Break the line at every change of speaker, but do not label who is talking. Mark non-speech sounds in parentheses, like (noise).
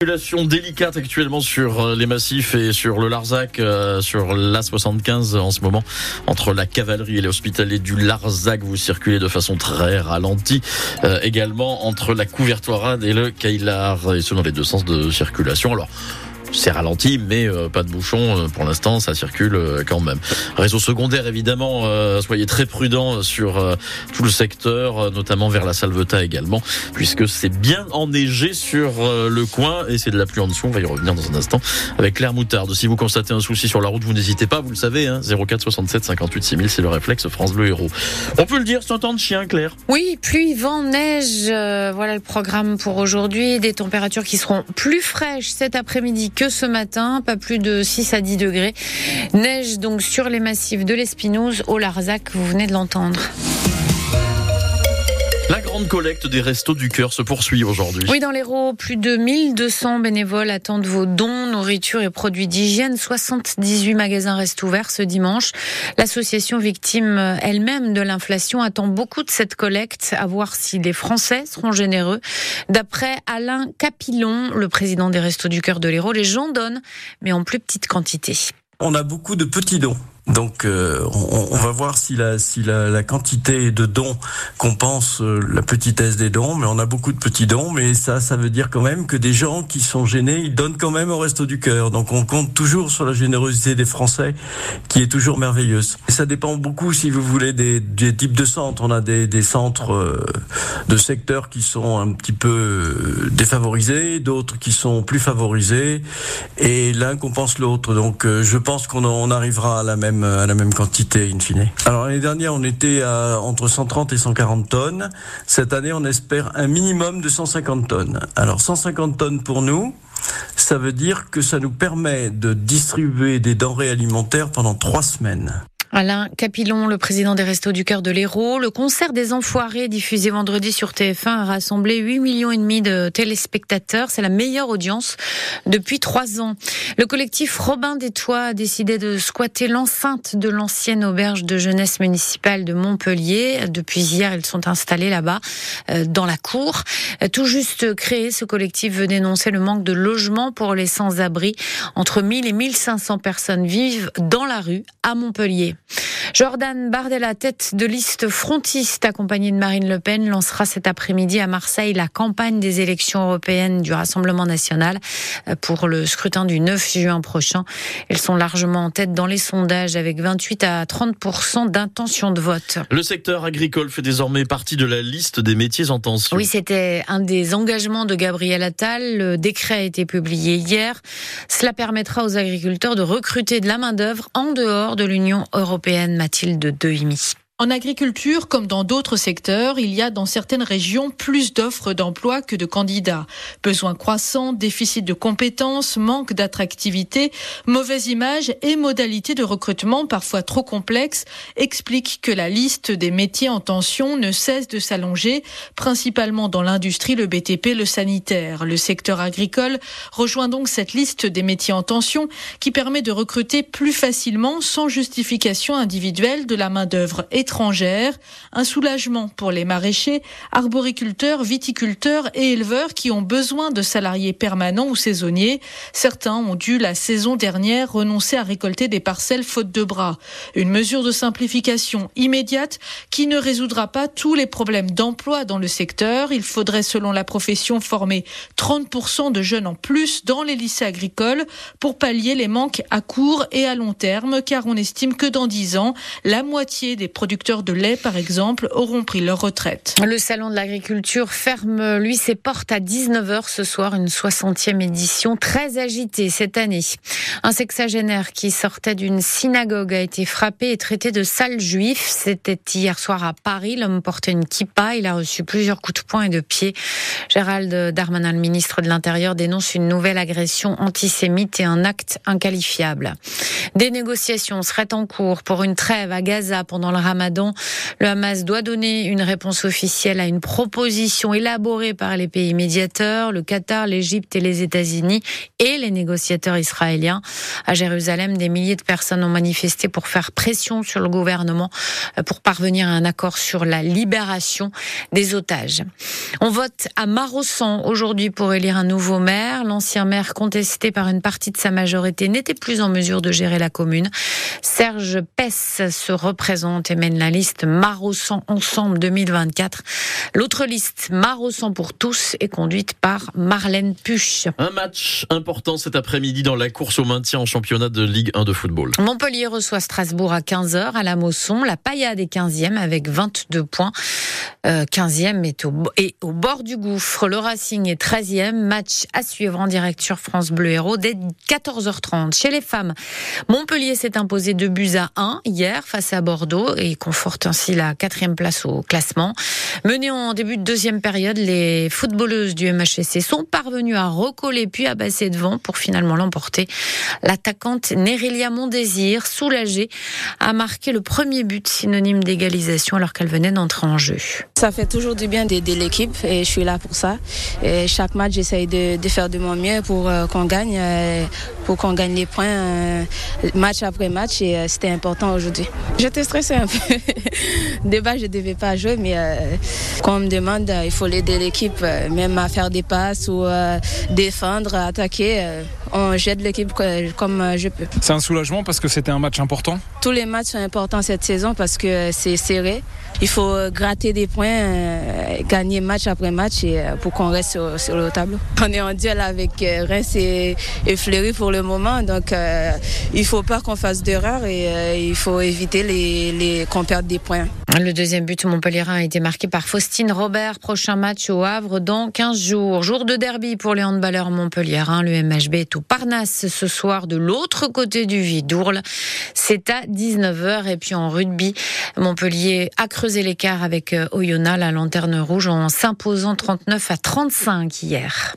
Circulation délicate actuellement sur euh, les massifs et sur le Larzac, euh, sur l'A75 en ce moment. Entre la cavalerie et les du Larzac, vous circulez de façon très ralentie. Euh, également entre la couvertoirade et le Caillard, et ce dans les deux sens de circulation. Alors, c'est ralenti, mais euh, pas de bouchon euh, pour l'instant, ça circule euh, quand même. Réseau secondaire, évidemment, soyez très prudents sur tout le secteur, notamment vers la Salvetat également, puisque c'est bien enneigé sur le coin et c'est de la pluie en dessous. On va y revenir dans un instant avec Claire Moutarde. Si vous constatez un souci sur la route, vous n'hésitez pas, vous le savez, hein, 04 67 58 6000, c'est le réflexe France Bleu Héros. On peut le dire, c'est un temps de chien, Claire.
Oui, pluie, vent, neige, voilà le programme pour aujourd'hui. Des températures qui seront plus fraîches cet après-midi que ce matin, pas plus de 6 à 10 degrés. Neige donc sur les massifs de l'Espinouse au Larzac, vous venez de l'entendre.
La grande collecte des restos du cœur se poursuit aujourd'hui.
Oui, dans l'Hérault, plus de 1200 bénévoles attendent vos dons, nourriture et produits d'hygiène. 78 magasins restent ouverts ce dimanche. L'association victime elle-même de l'inflation attend beaucoup de cette collecte, à voir si les Français seront généreux. D'après Alain Capillon, le président des restos du cœur de l'Hérault, les gens donnent, mais en plus petite quantité.
On a beaucoup de petits dons. Donc euh, on, va voir si la, si la, quantité de dons compense euh, la petitesse des dons, mais on a beaucoup de petits dons, mais ça, ça veut dire quand même que des gens qui sont gênés, ils donnent quand même au resto du cœur. Donc on compte toujours sur la générosité des Français, qui est toujours merveilleuse. Et ça dépend beaucoup, si vous voulez, des, types de centres. On a des, centres euh, de secteurs qui sont un petit peu défavorisés, d'autres qui sont plus favorisés, et l'un compense l'autre. Donc je pense qu'on on arrivera à la même à la même quantité in fine. Alors l'année dernière, on était entre 130 et 140 tonnes. Cette année, on espère un minimum de 150 tonnes. Alors 150 tonnes pour nous, ça veut dire que ça nous permet de distribuer des denrées alimentaires pendant trois semaines.
Alain Capillon, le président des Restos du Cœur de l'Hérault. Le concert des Enfoirés, diffusé vendredi sur TF1, a rassemblé 8 millions et demi de téléspectateurs. C'est la meilleure audience depuis trois ans. Le collectif Robin des Toits a décidé de squatter l'enceinte de l'ancienne auberge de jeunesse municipale de Montpellier. Depuis hier, ils sont installés là-bas, euh, dans la cour. Tout juste créé, ce collectif veut dénoncer le manque de logements pour les sans-abri. Entre 1000 et 1500 personnes vivent dans la rue à Montpellier. Jordan Bardella, tête de liste frontiste accompagné de Marine Le Pen, lancera cet après-midi à Marseille la campagne des élections européennes du Rassemblement national euh, pour le scrutin du 9 juin prochain. Elles sont largement en tête dans les sondages avec 28 à 30% d'intention de vote.
Le secteur agricole fait désormais partie de la liste des métiers en tension.
Oui, c'était un des engagements de Gabriel Attal. Le décret a été publié hier. Cela permettra aux agriculteurs de recruter de la main-d'œuvre en dehors de l'Union européenne. Mathilde Dehimi.
En agriculture, comme dans d'autres secteurs, il y a dans certaines régions plus d'offres d'emploi que de candidats. Besoins croissants, déficit de compétences, manque d'attractivité, mauvaise image et modalités de recrutement parfois trop complexes expliquent que la liste des métiers en tension ne cesse de s'allonger, principalement dans l'industrie, le BTP, le sanitaire. Le secteur agricole rejoint donc cette liste des métiers en tension qui permet de recruter plus facilement, sans justification individuelle, de la main-d'œuvre étrangère. Un soulagement pour les maraîchers, arboriculteurs, viticulteurs et éleveurs qui ont besoin de salariés permanents ou saisonniers. Certains ont dû la saison dernière renoncer à récolter des parcelles faute de bras. Une mesure de simplification immédiate qui ne résoudra pas tous les problèmes d'emploi dans le secteur. Il faudrait, selon la profession, former 30% de jeunes en plus dans les lycées agricoles pour pallier les manques à court et à long terme, car on estime que dans 10 ans, la moitié des producteurs producteurs de lait, par exemple, auront pris leur retraite.
Le salon de l'agriculture ferme, lui, ses portes à 19h ce soir, une 60e édition très agitée cette année. Un sexagénaire qui sortait d'une synagogue a été frappé et traité de sale juif. C'était hier soir à Paris. L'homme portait une kippa. Il a reçu plusieurs coups de poing et de pied. Gérald Darmanin, le ministre de l'Intérieur, dénonce une nouvelle agression antisémite et un acte inqualifiable. Des négociations seraient en cours pour une trêve à Gaza pendant le ramadan Le Hamas doit donner une réponse officielle à une proposition élaborée par les pays médiateurs, le Qatar, l'Égypte et les États-Unis et les négociateurs israéliens. À Jérusalem, des milliers de personnes ont manifesté pour faire pression sur le gouvernement pour parvenir à un accord sur la libération des otages. On vote à Marossan aujourd'hui pour élire un nouveau maire. L'ancien maire contesté par une partie de sa majorité n'était plus en mesure de gérer la commune. Serge Pess se représente et mène la liste Marossan Ensemble 2024. L'autre liste, Marossan pour tous, est conduite par Marlène Puch.
Un match important cet après-midi dans la course au maintien en championnat de Ligue 1 de football.
Montpellier reçoit Strasbourg à 15h à la Mosson. La Paillade est 15e avec 22 points. 15e est au, et au bord du gouffre. Le Racing est 13e. Match à suivre en direct sur France Bleu Héros dès 14h30. Chez les femmes, Montpellier s'est imposé 2 buts à 1 hier face à Bordeaux et conforte ainsi la quatrième place au classement. Menées en début de deuxième période, les footballeuses du MHSC sont parvenues à recoller puis à passer devant pour finalement l'emporter. L'attaquante Nerelia Mondésir, soulagée, a marqué le premier but synonyme d'égalisation alors qu'elle venait d'entrer en jeu.
Ça fait toujours du bien d'aider l'équipe et je suis là pour ça. Et chaque match, j'essaye de, faire de mon mieux pour euh, qu'on gagne, euh, pour qu'on gagne les points euh, match après match et c'était important aujourd'hui. J'étais stressée un peu. (laughs) de base, je ne devais pas jouer, mais quand on me demande, il faut l'aider l'équipe, même à faire des passes ou défendre, attaquer. On jette l'équipe comme je peux.
C'est un soulagement parce que c'était un match important?
Tous les matchs sont importants cette saison parce que c'est serré. Il faut gratter des points, euh, gagner match après match et, euh, pour qu'on reste sur, sur, le tableau. (laughs) On est en duel avec euh, Reims et, et Fleury pour le moment, donc euh, il faut pas qu'on fasse d'erreur et euh, il faut éviter les, les, qu'on perde des points.
Le deuxième but montpellierin a été marqué par Faustine Robert. Prochain match au Havre dans 15 jours. Jour de derby pour les handballeurs montpelliérains. Le MHB est au Parnasse ce soir de l'autre côté du Vidourle. C'est à 19h. Et puis en rugby, Montpellier a creusé l'écart avec Oyonnax, la lanterne rouge, en s'imposant 39 à 35 hier.